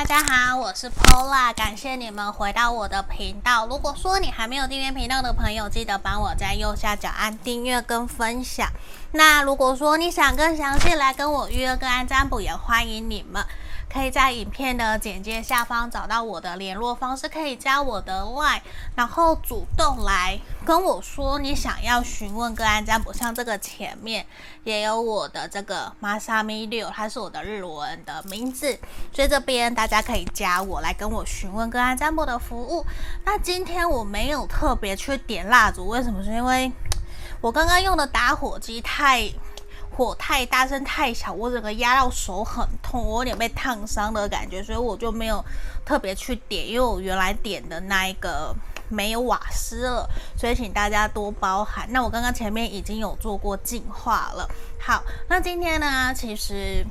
大家好，我是 Pola，感谢你们回到我的频道。如果说你还没有订阅频道的朋友，记得帮我在右下角按订阅跟分享。那如果说你想更详细来跟我预约个案占卜，也欢迎你们。可以在影片的简介下方找到我的联络方式，可以加我的 LINE，然后主动来跟我说你想要询问个案占卜。像这个前面也有我的这个 Masami 六，它是我的日文的名字，所以这边大家可以加我来跟我询问个案占卜的服务。那今天我没有特别去点蜡烛，为什么？是因为我刚刚用的打火机太。火太大声太小，我整个压到手很痛，我有点被烫伤的感觉，所以我就没有特别去点，因为我原来点的那一个没有瓦斯了，所以请大家多包涵。那我刚刚前面已经有做过净化了。好，那今天呢，其实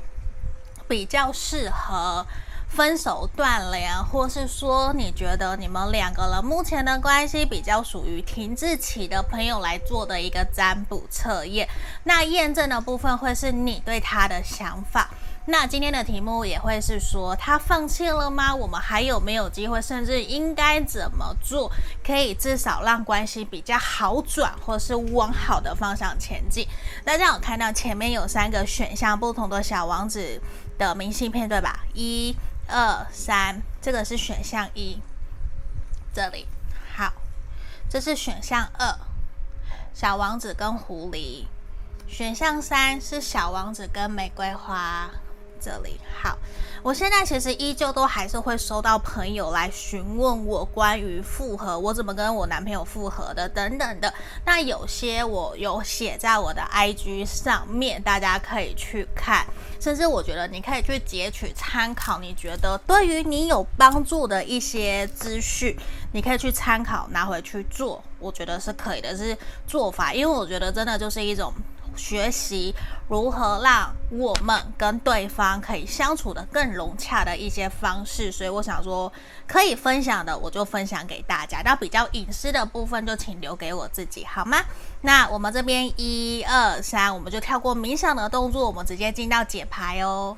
比较适合。分手断联，或是说你觉得你们两个人目前的关系比较属于停滞期的朋友来做的一个占卜测验。那验证的部分会是你对他的想法。那今天的题目也会是说他放弃了吗？我们还有没有机会？甚至应该怎么做，可以至少让关系比较好转，或是往好的方向前进？大家有看到前面有三个选项，不同的小王子的明信片，对吧？一。二三，这个是选项一，这里好，这是选项二，小王子跟狐狸，选项三是小王子跟玫瑰花。这里好，我现在其实依旧都还是会收到朋友来询问我关于复合，我怎么跟我男朋友复合的等等的。那有些我有写在我的 IG 上面，大家可以去看，甚至我觉得你可以去截取参考，你觉得对于你有帮助的一些资讯，你可以去参考拿回去做，我觉得是可以的，是做法，因为我觉得真的就是一种。学习如何让我们跟对方可以相处的更融洽的一些方式，所以我想说可以分享的我就分享给大家，那比较隐私的部分就请留给我自己，好吗？那我们这边一二三，我们就跳过冥想的动作，我们直接进到解牌哦。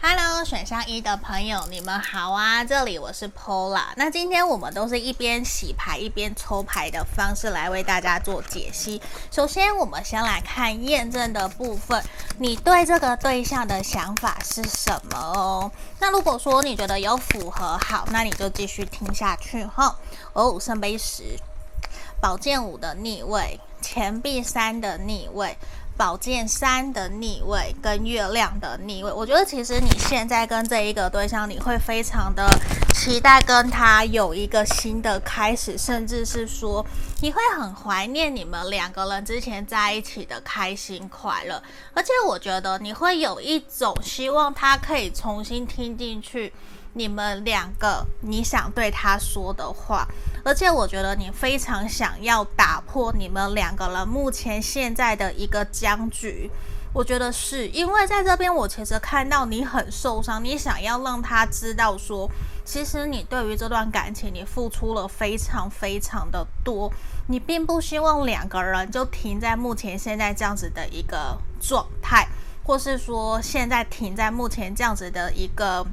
Hello，选项一的朋友，你们好啊！这里我是 Pola。那今天我们都是一边洗牌一边抽牌的方式来为大家做解析。首先，我们先来看验证的部分，你对这个对象的想法是什么哦？那如果说你觉得有符合，好，那你就继续听下去哈。哦，圣杯十，宝剑五的逆位，钱币三的逆位。宝剑三的逆位跟月亮的逆位，我觉得其实你现在跟这一个对象，你会非常的期待跟他有一个新的开始，甚至是说你会很怀念你们两个人之前在一起的开心快乐，而且我觉得你会有一种希望他可以重新听进去。你们两个，你想对他说的话，而且我觉得你非常想要打破你们两个人目前现在的一个僵局。我觉得是因为在这边，我其实看到你很受伤，你想要让他知道说，其实你对于这段感情，你付出了非常非常的多，你并不希望两个人就停在目前现在这样子的一个状态，或是说现在停在目前这样子的一个。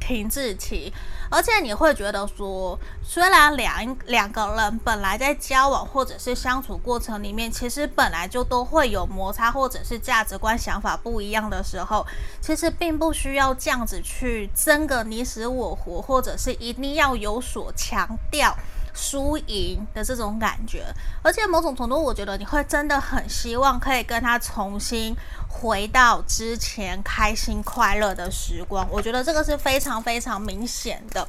停滞期，而且你会觉得说，虽然两两个人本来在交往或者是相处过程里面，其实本来就都会有摩擦，或者是价值观、想法不一样的时候，其实并不需要这样子去争个你死我活，或者是一定要有所强调。输赢的这种感觉，而且某种程度，我觉得你会真的很希望可以跟他重新回到之前开心快乐的时光。我觉得这个是非常非常明显的。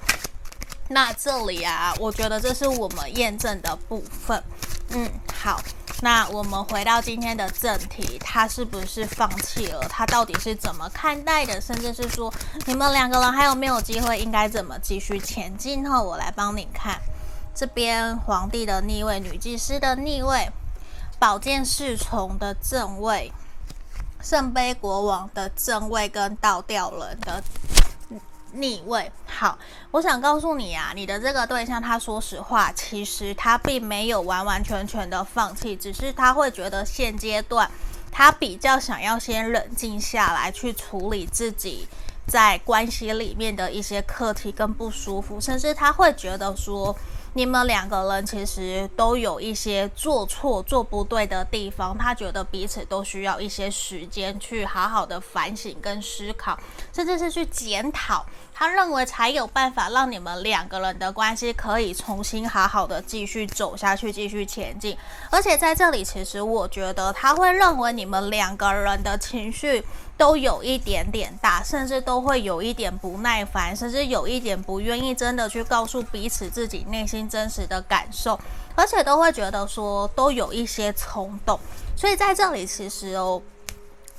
那这里啊，我觉得这是我们验证的部分。嗯，好，那我们回到今天的正题，他是不是放弃了？他到底是怎么看待的？甚至是说，你们两个人还有没有机会？应该怎么继续前进？后，我来帮你看。这边皇帝的逆位，女祭司的逆位，宝剑侍从的正位，圣杯国王的正位跟倒吊人的逆位。好，我想告诉你啊，你的这个对象，他说实话，其实他并没有完完全全的放弃，只是他会觉得现阶段他比较想要先冷静下来，去处理自己在关系里面的一些课题跟不舒服，甚至他会觉得说。你们两个人其实都有一些做错、做不对的地方，他觉得彼此都需要一些时间去好好的反省跟思考，甚至是去检讨。他认为才有办法让你们两个人的关系可以重新好好的继续走下去、继续前进。而且在这里，其实我觉得他会认为你们两个人的情绪。都有一点点大，甚至都会有一点不耐烦，甚至有一点不愿意真的去告诉彼此自己内心真实的感受，而且都会觉得说都有一些冲动。所以在这里，其实哦，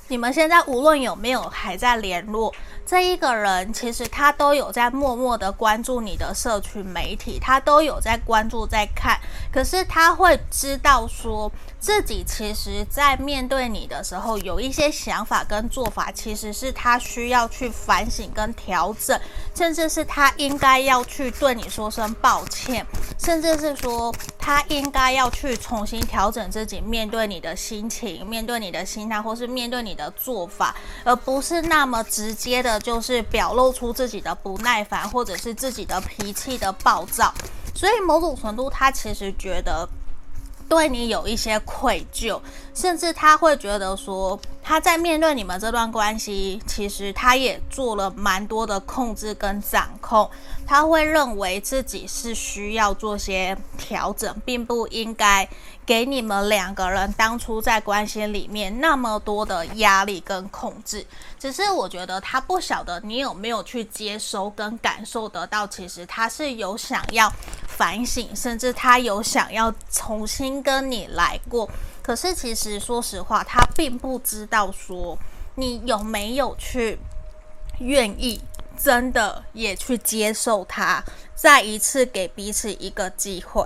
你们现在无论有没有还在联络，这一个人其实他都有在默默的关注你的社群媒体，他都有在关注在看，可是他会知道说。自己其实，在面对你的时候，有一些想法跟做法，其实是他需要去反省跟调整，甚至是他应该要去对你说声抱歉，甚至是说他应该要去重新调整自己面对你的心情、面对你的心态，或是面对你的做法，而不是那么直接的，就是表露出自己的不耐烦，或者是自己的脾气的暴躁。所以某种程度，他其实觉得。对你有一些愧疚，甚至他会觉得说，他在面对你们这段关系，其实他也做了蛮多的控制跟掌控。他会认为自己是需要做些调整，并不应该给你们两个人当初在关系里面那么多的压力跟控制。只是我觉得他不晓得你有没有去接收跟感受得到，其实他是有想要反省，甚至他有想要重新跟你来过。可是其实其实说实话，他并不知道说你有没有去愿意。真的也去接受他，再一次给彼此一个机会，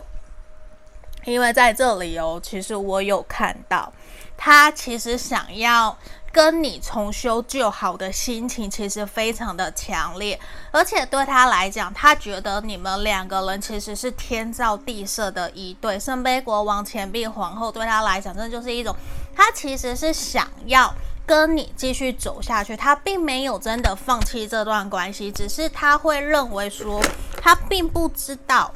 因为在这里哦，其实我有看到他其实想要跟你重修旧好的心情，其实非常的强烈，而且对他来讲，他觉得你们两个人其实是天造地设的一对，圣杯国王、钱币皇后，对他来讲，这就是一种他其实是想要。跟你继续走下去，他并没有真的放弃这段关系，只是他会认为说，他并不知道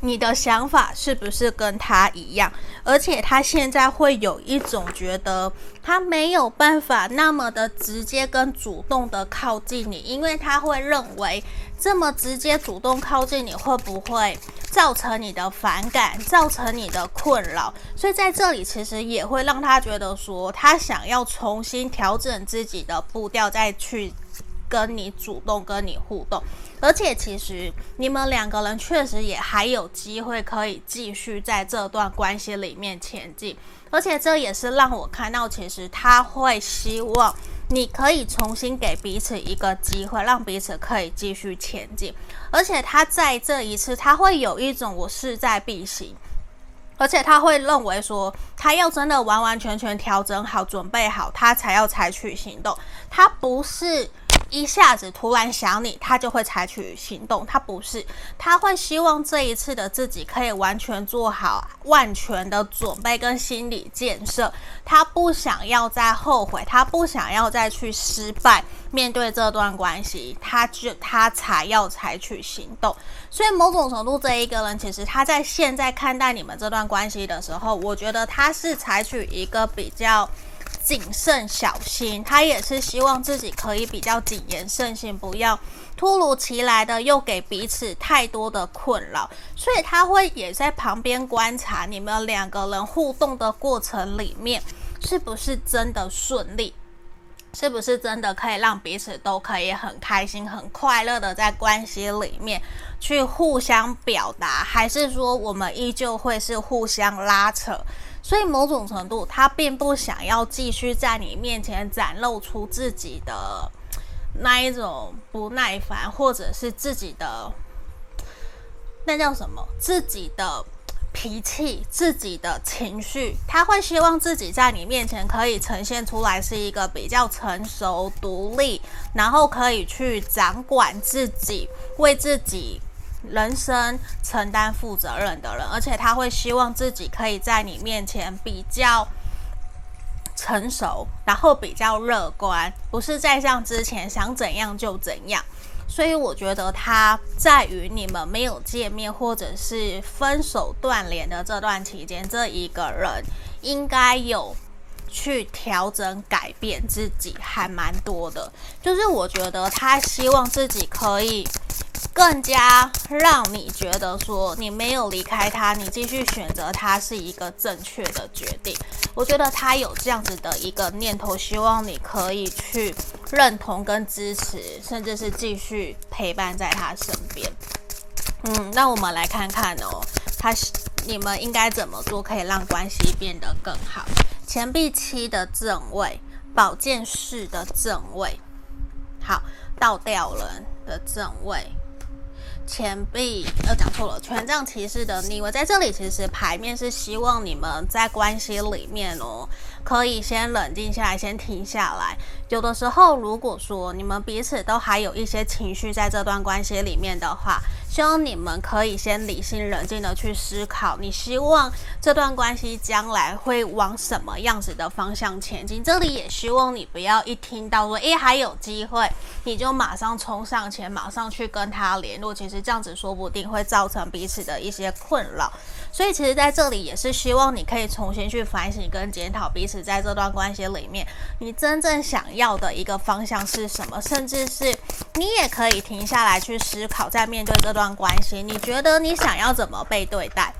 你的想法是不是跟他一样，而且他现在会有一种觉得他没有办法那么的直接跟主动的靠近你，因为他会认为这么直接主动靠近你会不会造成你的反感，造成你的困扰，所以在这里其实也会让他觉得说，他想要重新调整自己的步调，再去跟你主动跟你互动。而且其实你们两个人确实也还有机会可以继续在这段关系里面前进，而且这也是让我看到，其实他会希望。你可以重新给彼此一个机会，让彼此可以继续前进。而且他在这一次，他会有一种我势在必行，而且他会认为说，他要真的完完全全调整好、准备好，他才要采取行动。他不是。一下子突然想你，他就会采取行动。他不是，他会希望这一次的自己可以完全做好万全的准备跟心理建设。他不想要再后悔，他不想要再去失败。面对这段关系，他就他才要采取行动。所以某种程度，这一个人其实他在现在看待你们这段关系的时候，我觉得他是采取一个比较。谨慎小心，他也是希望自己可以比较谨言慎行，不要突如其来的又给彼此太多的困扰，所以他会也在旁边观察你们两个人互动的过程里面，是不是真的顺利，是不是真的可以让彼此都可以很开心、很快乐的在关系里面去互相表达，还是说我们依旧会是互相拉扯？所以某种程度，他并不想要继续在你面前展露出自己的那一种不耐烦，或者是自己的那叫什么？自己的脾气、自己的情绪，他会希望自己在你面前可以呈现出来是一个比较成熟、独立，然后可以去掌管自己、为自己人生承担负责任的人，而且他会希望自己可以在你面前比较成熟，然后比较乐观，不是再像之前想怎样就怎样。所以我觉得他在于你们没有见面或者是分手断联的这段期间，这一个人应该有去调整改变自己，还蛮多的。就是我觉得他希望自己可以。更加让你觉得说，你没有离开他，你继续选择他是一个正确的决定。我觉得他有这样子的一个念头，希望你可以去认同跟支持，甚至是继续陪伴在他身边。嗯，那我们来看看哦，他你们应该怎么做可以让关系变得更好？钱币七的正位，宝剑四的正位，好，倒吊人的正位。钱币，呃，讲错了，权杖骑士的逆位在这里。其实牌面是希望你们在关系里面哦，可以先冷静下来，先停下来。有的时候，如果说你们彼此都还有一些情绪在这段关系里面的话，希望你们可以先理性冷静的去思考，你希望这段关系将来会往什么样子的方向前进。这里也希望你不要一听到说，诶，还有机会，你就马上冲上前，马上去跟他联络。其实这样子说不定会造成彼此的一些困扰。所以，其实在这里也是希望你可以重新去反省跟检讨彼此在这段关系里面，你真正想要的一个方向是什么，甚至是你也可以停下来去思考，在面对这段。关系，你觉得你想要怎么被对待？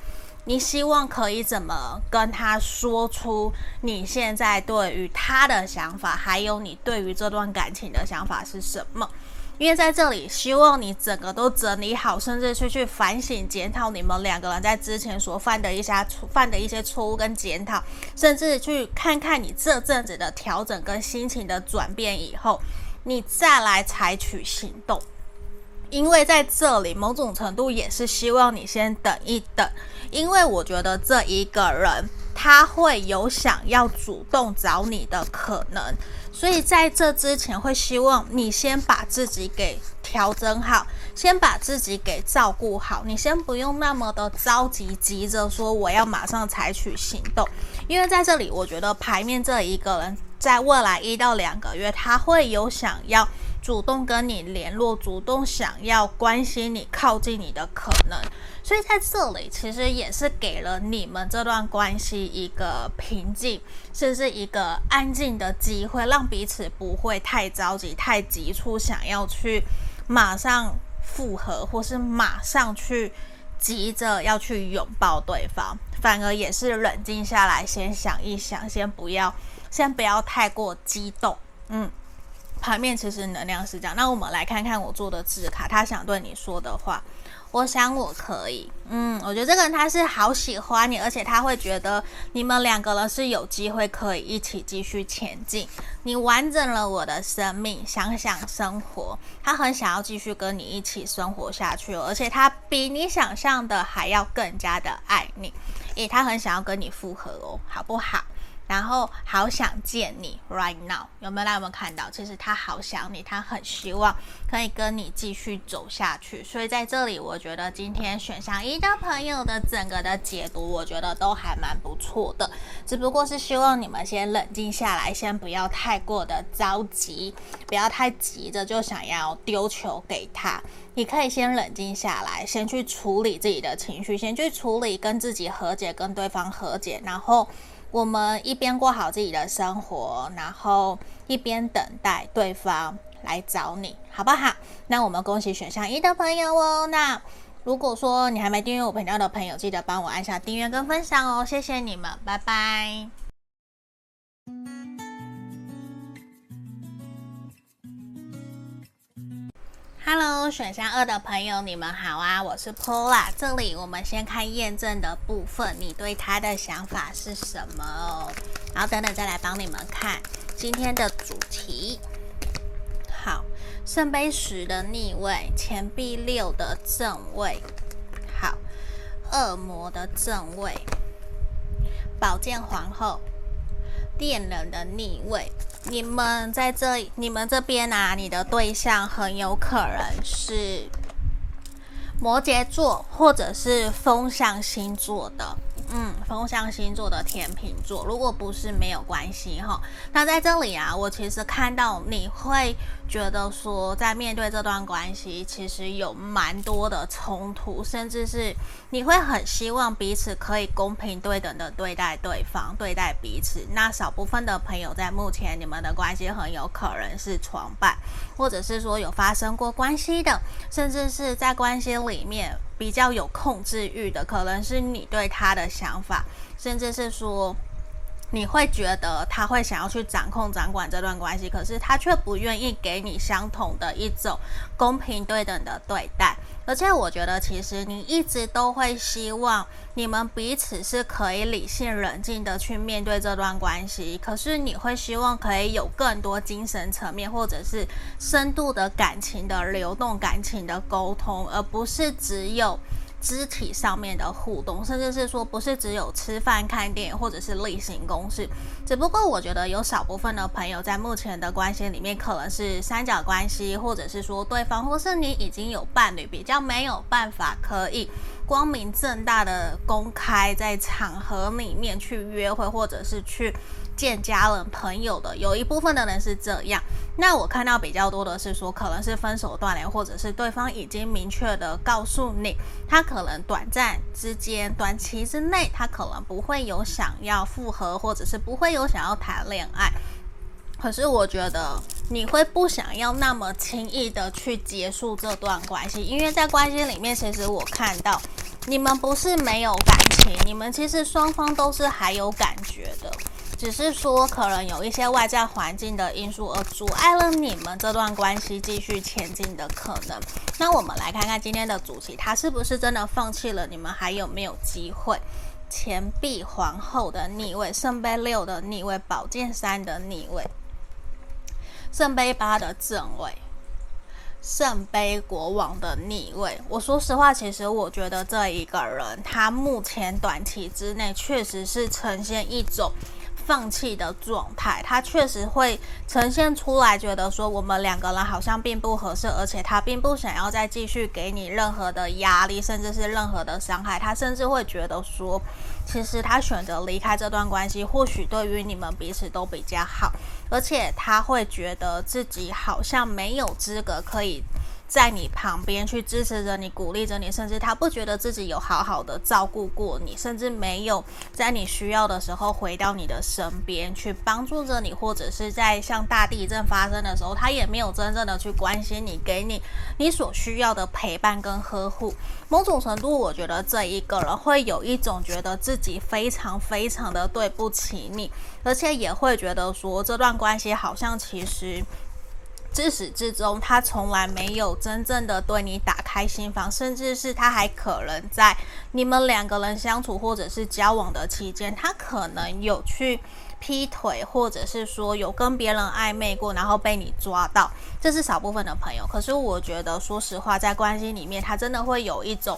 你希望可以怎么跟他说出你现在对于他的想法，还有你对于这段感情的想法是什么？因为在这里，希望你整个都整理好，甚至去去反省检讨你们两个人在之前所犯的一些犯的一些错误跟检讨，甚至去看看你这阵子的调整跟心情的转变以后，你再来采取行动。因为在这里，某种程度也是希望你先等一等，因为我觉得这一个人他会有想要主动找你的可能，所以在这之前会希望你先把自己给调整好，先把自己给照顾好，你先不用那么的着急，急着说我要马上采取行动，因为在这里，我觉得牌面这一个人在未来一到两个月，他会有想要。主动跟你联络，主动想要关心你、靠近你的可能，所以在这里其实也是给了你们这段关系一个平静，甚至一个安静的机会，让彼此不会太着急、太急促，想要去马上复合，或是马上去急着要去拥抱对方，反而也是冷静下来，先想一想，先不要，先不要太过激动，嗯。牌面其实能量是这样，那我们来看看我做的字卡，他想对你说的话。我想我可以，嗯，我觉得这个人他是好喜欢你，而且他会觉得你们两个人是有机会可以一起继续前进。你完整了我的生命，想想生活，他很想要继续跟你一起生活下去，而且他比你想象的还要更加的爱你，诶，他很想要跟你复合哦，好不好？然后好想见你，right now 有没有？来有没有看到？其实他好想你，他很希望可以跟你继续走下去。所以在这里，我觉得今天选项一的朋友的整个的解读，我觉得都还蛮不错的。只不过是希望你们先冷静下来，先不要太过的着急，不要太急着就想要丢球给他。你可以先冷静下来，先去处理自己的情绪，先去处理跟自己和解，跟对方和解，然后。我们一边过好自己的生活，然后一边等待对方来找你，好不好？那我们恭喜选项一的朋友哦。那如果说你还没订阅我频道的朋友，记得帮我按下订阅跟分享哦，谢谢你们，拜拜。Hello，选项二的朋友，你们好啊！我是 Paula，这里我们先看验证的部分，你对他的想法是什么哦？然后等等再来帮你们看今天的主题。好，圣杯十的逆位，钱币六的正位。好，恶魔的正位，宝剑皇后，恋人的逆位。你们在这，你们这边啊，你的对象很有可能是摩羯座，或者是风象星座的。嗯，风象星座的天秤座，如果不是没有关系哈。那在这里啊，我其实看到你会觉得说，在面对这段关系，其实有蛮多的冲突，甚至是你会很希望彼此可以公平对等的对待对方，对待彼此。那少部分的朋友在目前你们的关系很有可能是床伴，或者是说有发生过关系的，甚至是在关系里面。比较有控制欲的，可能是你对他的想法，甚至是说你会觉得他会想要去掌控、掌管这段关系，可是他却不愿意给你相同的一种公平对等的对待。而且我觉得，其实你一直都会希望你们彼此是可以理性冷静的去面对这段关系。可是你会希望可以有更多精神层面或者是深度的感情的流动、感情的沟通，而不是只有。肢体上面的互动，甚至是说不是只有吃饭、看电影或者是例行公事。只不过我觉得有少部分的朋友在目前的关系里面，可能是三角关系，或者是说对方或是你已经有伴侣，比较没有办法可以光明正大的公开在场合里面去约会，或者是去。见家人朋友的有一部分的人是这样，那我看到比较多的是说，可能是分手断联，或者是对方已经明确的告诉你，他可能短暂之间、短期之内，他可能不会有想要复合，或者是不会有想要谈恋爱。可是我觉得你会不想要那么轻易的去结束这段关系，因为在关系里面，其实我看到你们不是没有感情，你们其实双方都是还有感觉的。只是说，可能有一些外在环境的因素而阻碍了你们这段关系继续前进的可能。那我们来看看今天的主题，他是不是真的放弃了？你们还有没有机会？钱币皇后的逆位，圣杯六的逆位，宝剑三的逆位，圣杯八的正位，圣杯国王的逆位。我说实话，其实我觉得这一个人，他目前短期之内确实是呈现一种。放弃的状态，他确实会呈现出来，觉得说我们两个人好像并不合适，而且他并不想要再继续给你任何的压力，甚至是任何的伤害。他甚至会觉得说，其实他选择离开这段关系，或许对于你们彼此都比较好，而且他会觉得自己好像没有资格可以。在你旁边去支持着你，鼓励着你，甚至他不觉得自己有好好的照顾过你，甚至没有在你需要的时候回到你的身边去帮助着你，或者是在像大地震发生的时候，他也没有真正的去关心你，给你你所需要的陪伴跟呵护。某种程度，我觉得这一个人会有一种觉得自己非常非常的对不起你，而且也会觉得说这段关系好像其实。自始至终，他从来没有真正的对你打开心房，甚至是他还可能在你们两个人相处或者是交往的期间，他可能有去劈腿，或者是说有跟别人暧昧过，然后被你抓到，这是少部分的朋友。可是我觉得，说实话，在关系里面，他真的会有一种，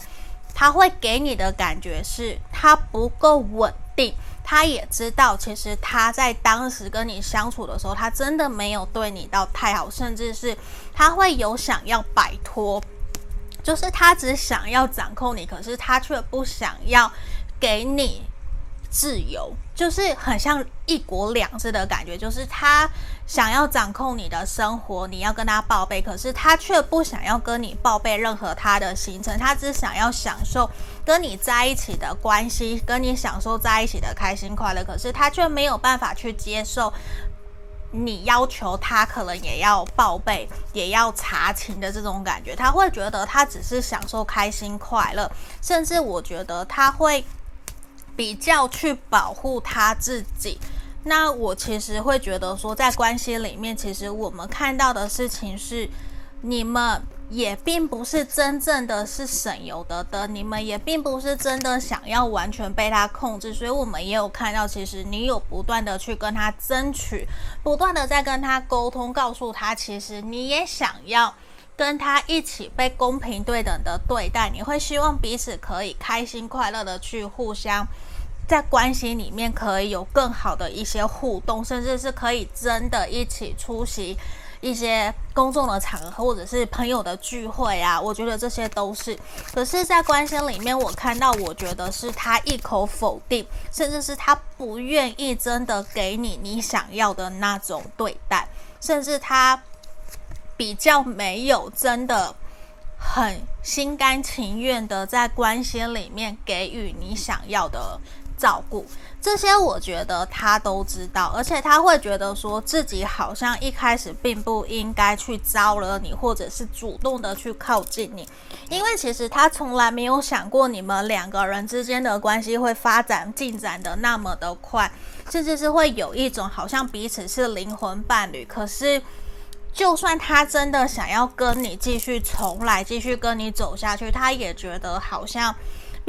他会给你的感觉是他不够稳他也知道，其实他在当时跟你相处的时候，他真的没有对你到太好，甚至是他会有想要摆脱，就是他只想要掌控你，可是他却不想要给你。自由就是很像一国两制的感觉，就是他想要掌控你的生活，你要跟他报备，可是他却不想要跟你报备任何他的行程，他只想要享受跟你在一起的关系，跟你享受在一起的开心快乐，可是他却没有办法去接受你要求他可能也要报备，也要查情的这种感觉，他会觉得他只是享受开心快乐，甚至我觉得他会。比较去保护他自己，那我其实会觉得说，在关系里面，其实我们看到的事情是，你们也并不是真正的是省油的灯，你们也并不是真的想要完全被他控制，所以我们也有看到，其实你有不断的去跟他争取，不断的在跟他沟通，告诉他，其实你也想要。跟他一起被公平对等的对待，你会希望彼此可以开心快乐的去互相在关系里面可以有更好的一些互动，甚至是可以真的一起出席一些公众的场合或者是朋友的聚会啊。我觉得这些都是，可是，在关系里面，我看到我觉得是他一口否定，甚至是他不愿意真的给你你想要的那种对待，甚至他。比较没有真的很心甘情愿的在关系里面给予你想要的照顾，这些我觉得他都知道，而且他会觉得说自己好像一开始并不应该去招惹你，或者是主动的去靠近你，因为其实他从来没有想过你们两个人之间的关系会发展进展的那么的快，甚至是会有一种好像彼此是灵魂伴侣，可是。就算他真的想要跟你继续重来，继续跟你走下去，他也觉得好像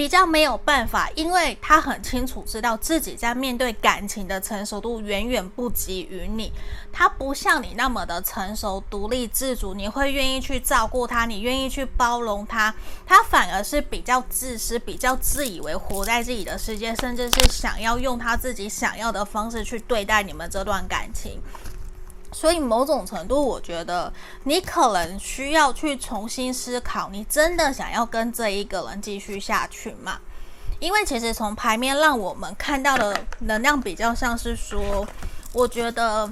比较没有办法，因为他很清楚知道自己在面对感情的成熟度远远不及于你。他不像你那么的成熟、独立自主，你会愿意去照顾他，你愿意去包容他。他反而是比较自私、比较自以为活在自己的世界，甚至是想要用他自己想要的方式去对待你们这段感情。所以某种程度，我觉得你可能需要去重新思考，你真的想要跟这一个人继续下去吗？因为其实从牌面让我们看到的能量比较像是说，我觉得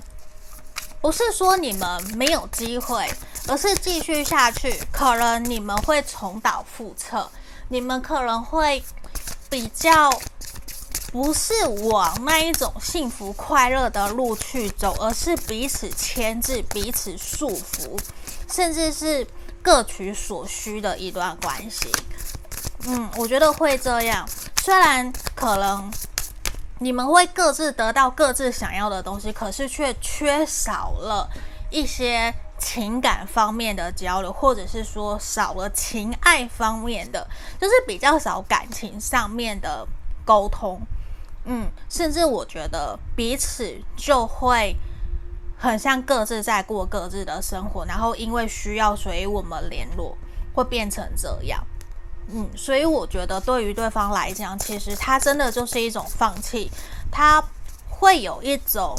不是说你们没有机会，而是继续下去，可能你们会重蹈覆辙，你们可能会比较。不是往那一种幸福快乐的路去走，而是彼此牵制、彼此束缚，甚至是各取所需的一段关系。嗯，我觉得会这样。虽然可能你们会各自得到各自想要的东西，可是却缺少了一些情感方面的交流，或者是说少了情爱方面的，就是比较少感情上面的沟通。嗯，甚至我觉得彼此就会很像各自在过各自的生活，然后因为需要，所以我们联络会变成这样。嗯，所以我觉得对于对方来讲，其实他真的就是一种放弃，他会有一种，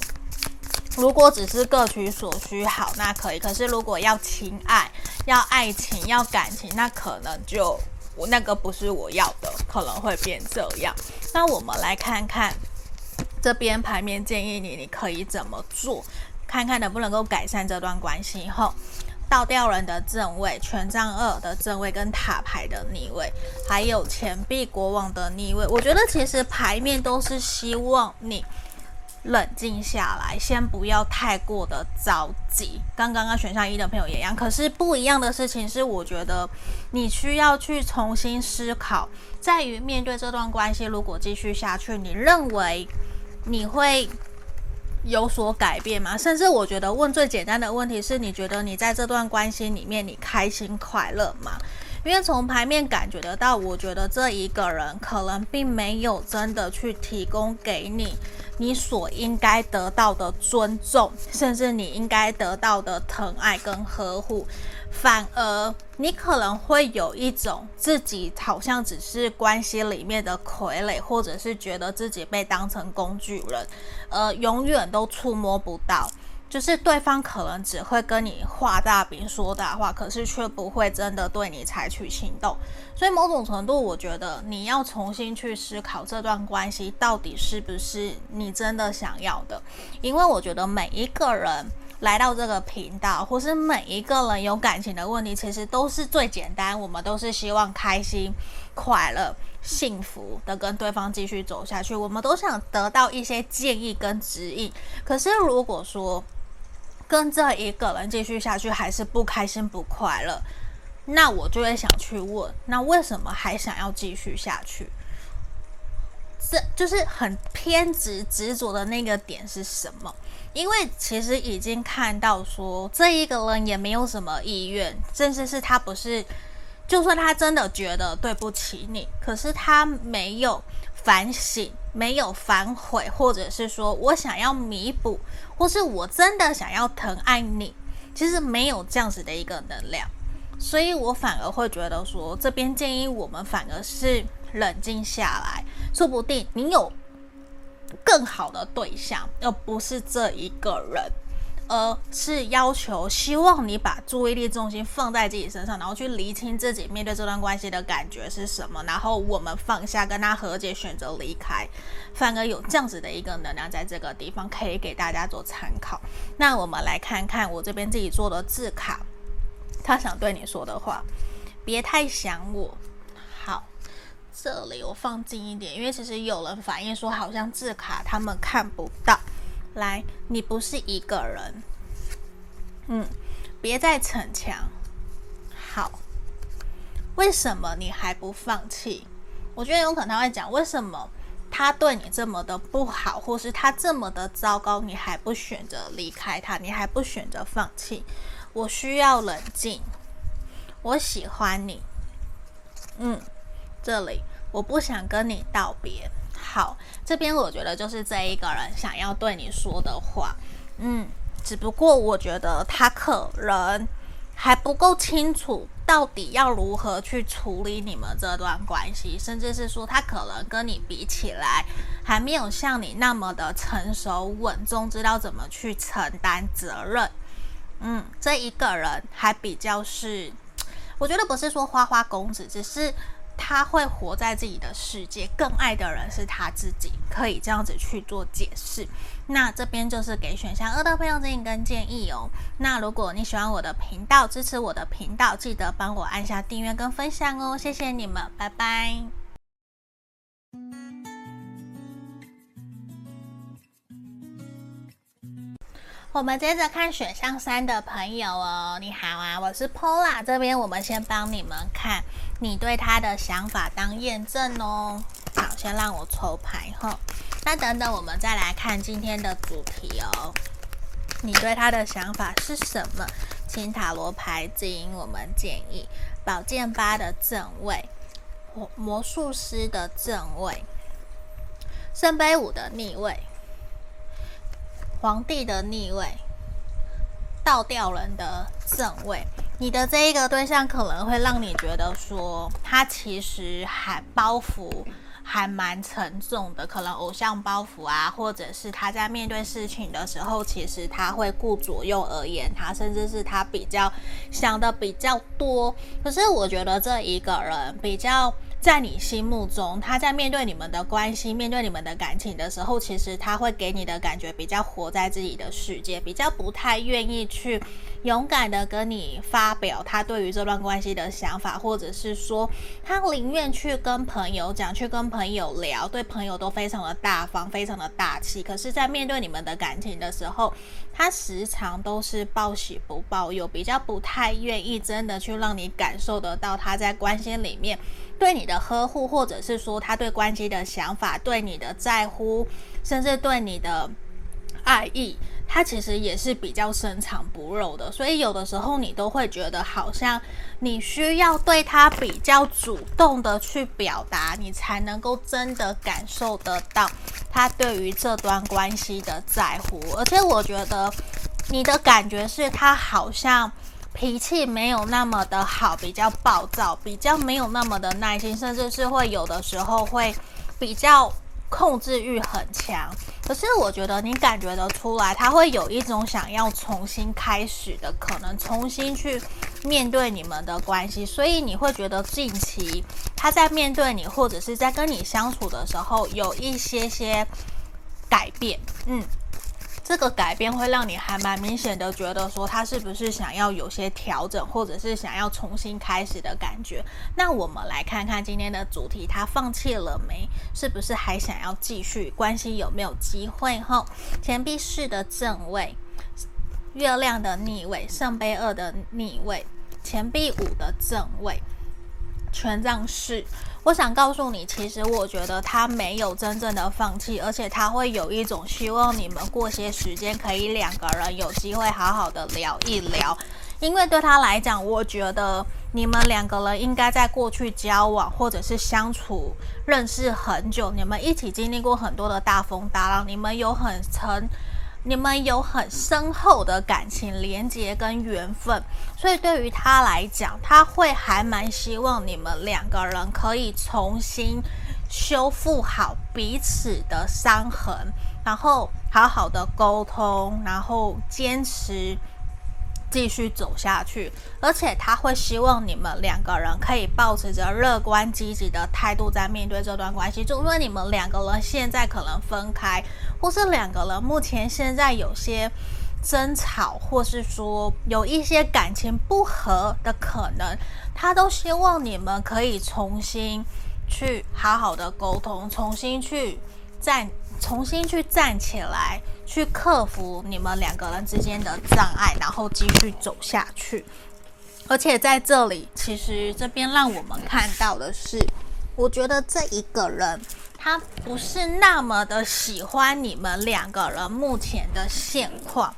如果只是各取所需，好，那可以；可是如果要情爱、要爱情、要感情，那可能就。我那个不是我要的，可能会变这样。那我们来看看这边牌面建议你，你可以怎么做，看看能不能够改善这段关系。后倒吊人的正位、权杖二的正位跟塔牌的逆位，还有钱币国王的逆位。我觉得其实牌面都是希望你。冷静下来，先不要太过的着急。跟刚刚选项一的朋友也一样，可是不一样的事情是，我觉得你需要去重新思考，在于面对这段关系，如果继续下去，你认为你会有所改变吗？甚至我觉得问最简单的问题是，你觉得你在这段关系里面，你开心快乐吗？因为从牌面感觉得到，我觉得这一个人可能并没有真的去提供给你你所应该得到的尊重，甚至你应该得到的疼爱跟呵护，反而你可能会有一种自己好像只是关系里面的傀儡，或者是觉得自己被当成工具人，呃，永远都触摸不到。就是对方可能只会跟你画大饼说大话，可是却不会真的对你采取行动。所以某种程度，我觉得你要重新去思考这段关系到底是不是你真的想要的。因为我觉得每一个人来到这个频道，或是每一个人有感情的问题，其实都是最简单，我们都是希望开心、快乐、幸福的跟对方继续走下去。我们都想得到一些建议跟指引。可是如果说，跟这一个人继续下去还是不开心不快乐，那我就会想去问，那为什么还想要继续下去？这就是很偏执执着的那个点是什么？因为其实已经看到说这一个人也没有什么意愿，甚至是他不是，就算他真的觉得对不起你，可是他没有。反省，没有反悔，或者是说我想要弥补，或是我真的想要疼爱你，其实没有这样子的一个能量。所以我反而会觉得说，这边建议我们反而是冷静下来，说不定你有更好的对象，而不是这一个人。而是要求，希望你把注意力重心放在自己身上，然后去厘清自己面对这段关系的感觉是什么，然后我们放下，跟他和解，选择离开，反而有这样子的一个能量在这个地方可以给大家做参考。那我们来看看我这边自己做的字卡，他想对你说的话，别太想我。好，这里我放近一点，因为其实有人反映说好像字卡他们看不到。来，你不是一个人，嗯，别再逞强。好，为什么你还不放弃？我觉得有可能他会讲，为什么他对你这么的不好，或是他这么的糟糕，你还不选择离开他，你还不选择放弃？我需要冷静。我喜欢你，嗯，这里我不想跟你道别。好，这边我觉得就是这一个人想要对你说的话，嗯，只不过我觉得他可能还不够清楚到底要如何去处理你们这段关系，甚至是说他可能跟你比起来还没有像你那么的成熟稳重，知道怎么去承担责任。嗯，这一个人还比较是，我觉得不是说花花公子，只是。他会活在自己的世界，更爱的人是他自己，可以这样子去做解释。那这边就是给选项二的朋友指引跟建议哦。那如果你喜欢我的频道，支持我的频道，记得帮我按下订阅跟分享哦，谢谢你们，拜拜。我们接着看选项三的朋友哦，你好啊，我是 Pola，这边我们先帮你们看你对他的想法当验证哦。好，先让我抽牌哈，那等等我们再来看今天的主题哦。你对他的想法是什么？请塔罗牌指引我们建议：宝剑八的正位，魔术师的正位，圣杯五的逆位。皇帝的逆位，倒吊人的正位，你的这一个对象可能会让你觉得说，他其实还包袱还蛮沉重的，可能偶像包袱啊，或者是他在面对事情的时候，其实他会顾左右而言他，甚至是他比较想的比较多。可是我觉得这一个人比较。在你心目中，他在面对你们的关系、面对你们的感情的时候，其实他会给你的感觉比较活在自己的世界，比较不太愿意去勇敢的跟你发表他对于这段关系的想法，或者是说他宁愿去跟朋友讲、去跟朋友聊，对朋友都非常的大方、非常的大气。可是，在面对你们的感情的时候，他时常都是报喜不报忧，比较不太愿意真的去让你感受得到他在关心里面。对你的呵护，或者是说他对关系的想法，对你的在乎，甚至对你的爱意，他其实也是比较深藏不露的。所以有的时候你都会觉得，好像你需要对他比较主动的去表达，你才能够真的感受得到他对于这段关系的在乎。而且我觉得你的感觉是他好像。脾气没有那么的好，比较暴躁，比较没有那么的耐心，甚至是会有的时候会比较控制欲很强。可是我觉得你感觉得出来，他会有一种想要重新开始的可能，重新去面对你们的关系。所以你会觉得近期他在面对你，或者是在跟你相处的时候，有一些些改变。嗯。这个改变会让你还蛮明显的觉得说他是不是想要有些调整，或者是想要重新开始的感觉。那我们来看看今天的主题，他放弃了没？是不是还想要继续？关系有没有机会？哈，钱币四的正位，月亮的逆位，圣杯二的逆位，钱币五的正位，权杖四。我想告诉你，其实我觉得他没有真正的放弃，而且他会有一种希望你们过些时间可以两个人有机会好好的聊一聊，因为对他来讲，我觉得你们两个人应该在过去交往或者是相处认识很久，你们一起经历过很多的大风大浪，你们有很成你们有很深厚的感情连接跟缘分，所以对于他来讲，他会还蛮希望你们两个人可以重新修复好彼此的伤痕，然后好好的沟通，然后坚持。继续走下去，而且他会希望你们两个人可以保持着乐观积极的态度在面对这段关系。就因为你们两个人现在可能分开，或是两个人目前现在有些争吵，或是说有一些感情不和的可能，他都希望你们可以重新去好好的沟通，重新去站，重新去站起来。去克服你们两个人之间的障碍，然后继续走下去。而且在这里，其实这边让我们看到的是，我觉得这一个人他不是那么的喜欢你们两个人目前的现况，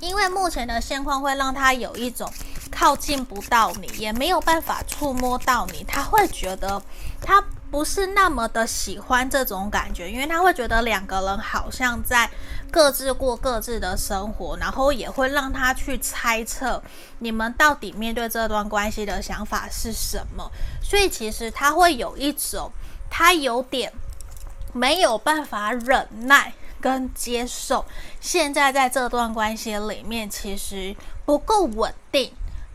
因为目前的现况会让他有一种靠近不到你，也没有办法触摸到你，他会觉得他。不是那么的喜欢这种感觉，因为他会觉得两个人好像在各自过各自的生活，然后也会让他去猜测你们到底面对这段关系的想法是什么。所以其实他会有一种，他有点没有办法忍耐跟接受，现在在这段关系里面其实不够稳定，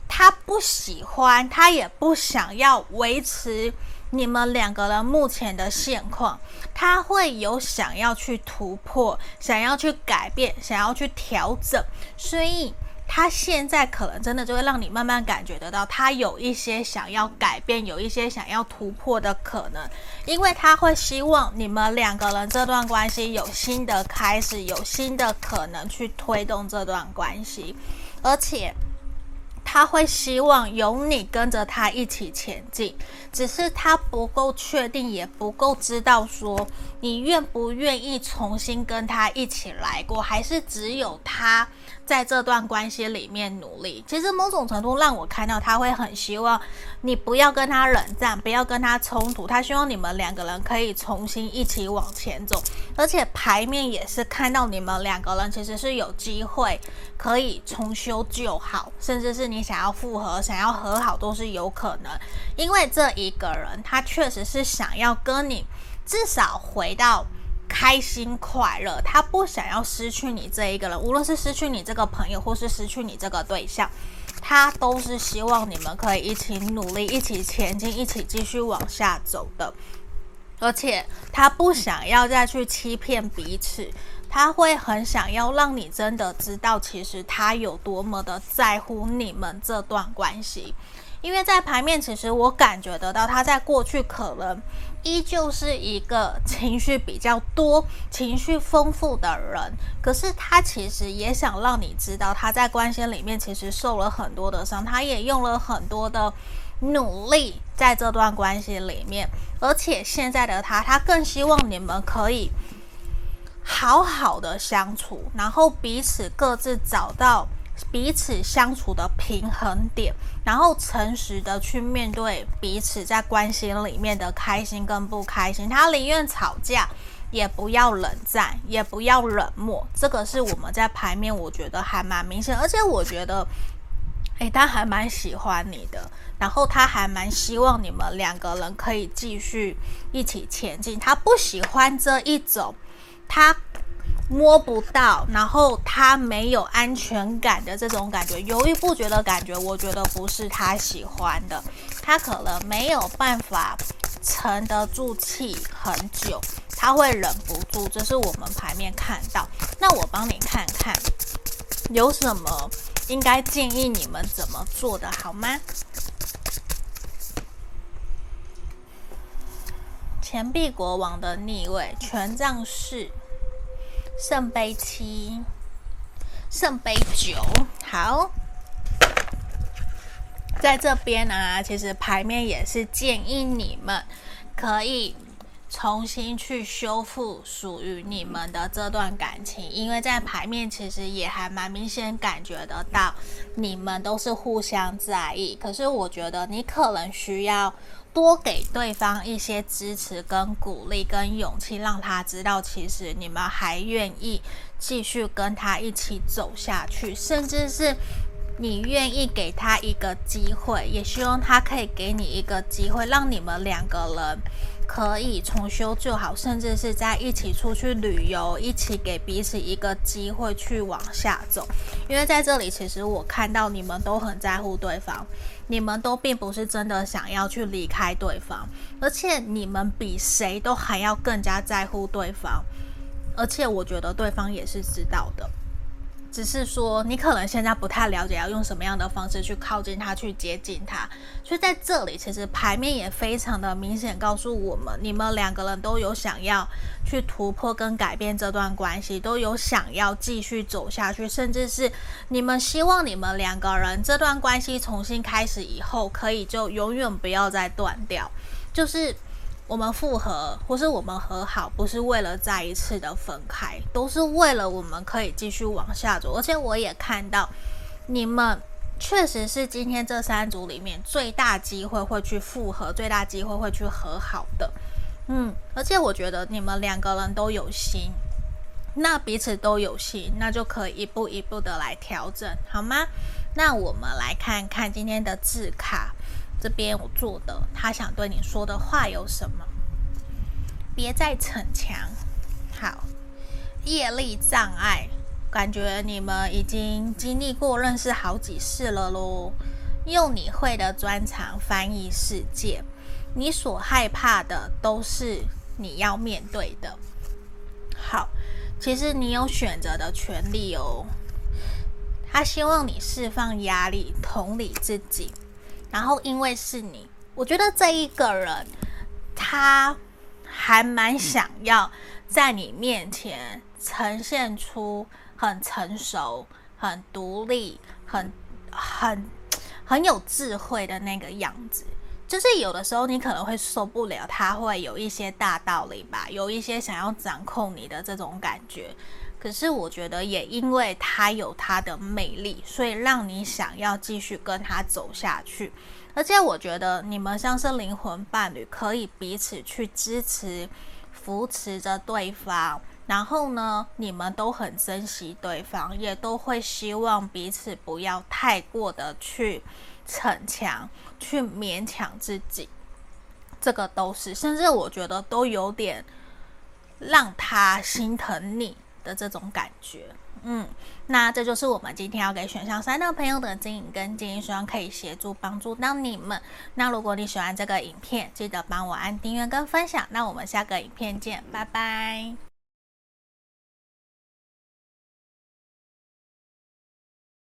他不喜欢，他也不想要维持。你们两个人目前的现况，他会有想要去突破、想要去改变、想要去调整，所以他现在可能真的就会让你慢慢感觉得到，他有一些想要改变、有一些想要突破的可能，因为他会希望你们两个人这段关系有新的开始，有新的可能去推动这段关系，而且。他会希望有你跟着他一起前进，只是他不够确定，也不够知道说你愿不愿意重新跟他一起来过，还是只有他。在这段关系里面努力，其实某种程度让我看到他会很希望你不要跟他冷战，不要跟他冲突。他希望你们两个人可以重新一起往前走，而且牌面也是看到你们两个人其实是有机会可以重修旧好，甚至是你想要复合、想要和好都是有可能。因为这一个人他确实是想要跟你至少回到。开心快乐，他不想要失去你这一个人，无论是失去你这个朋友，或是失去你这个对象，他都是希望你们可以一起努力，一起前进，一起继续往下走的。而且他不想要再去欺骗彼此，他会很想要让你真的知道，其实他有多么的在乎你们这段关系。因为在牌面，其实我感觉得到，他在过去可能依旧是一个情绪比较多、情绪丰富的人。可是他其实也想让你知道，他在关系里面其实受了很多的伤，他也用了很多的努力在这段关系里面。而且现在的他，他更希望你们可以好好的相处，然后彼此各自找到。彼此相处的平衡点，然后诚实的去面对彼此在关系里面的开心跟不开心。他宁愿吵架，也不要冷战，也不要冷漠。这个是我们在牌面，我觉得还蛮明显。而且我觉得，诶，他还蛮喜欢你的，然后他还蛮希望你们两个人可以继续一起前进。他不喜欢这一种，他。摸不到，然后他没有安全感的这种感觉，犹豫不决的感觉，我觉得不是他喜欢的。他可能没有办法沉得住气很久，他会忍不住。这是我们牌面看到。那我帮你看看，有什么应该建议你们怎么做的好吗？钱币国王的逆位，权杖四。圣杯七，圣杯九，好，在这边呢、其实牌面也是建议你们可以重新去修复属于你们的这段感情，因为在牌面其实也还蛮明显感觉得到，你们都是互相在意，可是我觉得你可能需要多给对方一些支持、跟鼓励、跟勇气，让他知道其实你们还愿意继续跟他一起走下去，甚至是你愿意给他一个机会，也希望他可以给你一个机会，让你们两个人可以重修旧好，甚至是在一起出去旅游，一起给彼此一个机会去往下走。因为在这里，其实我看到你们都很在乎对方。你们都并不是真的想要去离开对方，而且你们比谁都还要更加在乎对方，而且我觉得对方也是知道的。只是说，你可能现在不太了解要用什么样的方式去靠近他，去接近他。所以在这里，其实牌面也非常的明显告诉我们，你们两个人都有想要去突破跟改变这段关系，都有想要继续走下去，甚至是你们希望你们两个人这段关系重新开始以后，可以就永远不要再断掉，就是。我们复合，或是我们和好，不是为了再一次的分开，都是为了我们可以继续往下走。而且我也看到，你们确实是今天这三组里面最大机会会去复合，最大机会会去和好的。嗯，而且我觉得你们两个人都有心，那彼此都有心，那就可以一步一步的来调整，好吗？那我们来看看今天的字卡。这边我做的，他想对你说的话有什么？别再逞强。好，业力障碍，感觉你们已经经历过认识好几次了喽。用你会的专长翻译世界，你所害怕的都是你要面对的。好，其实你有选择的权利哦。他希望你释放压力，同理自己。然后，因为是你，我觉得这一个人他还蛮想要在你面前呈现出很成熟、很独立、很很很有智慧的那个样子。就是有的时候你可能会受不了，他会有一些大道理吧，有一些想要掌控你的这种感觉。可是我觉得，也因为他有他的魅力，所以让你想要继续跟他走下去。而且我觉得你们像是灵魂伴侣，可以彼此去支持、扶持着对方。然后呢，你们都很珍惜对方，也都会希望彼此不要太过的去逞强、去勉强自己。这个都是，甚至我觉得都有点让他心疼你。的这种感觉，嗯，那这就是我们今天要给选项三的朋友的指引跟建议，希望可以协助帮助到你们。那如果你喜欢这个影片，记得帮我按订阅跟分享。那我们下个影片见，拜拜。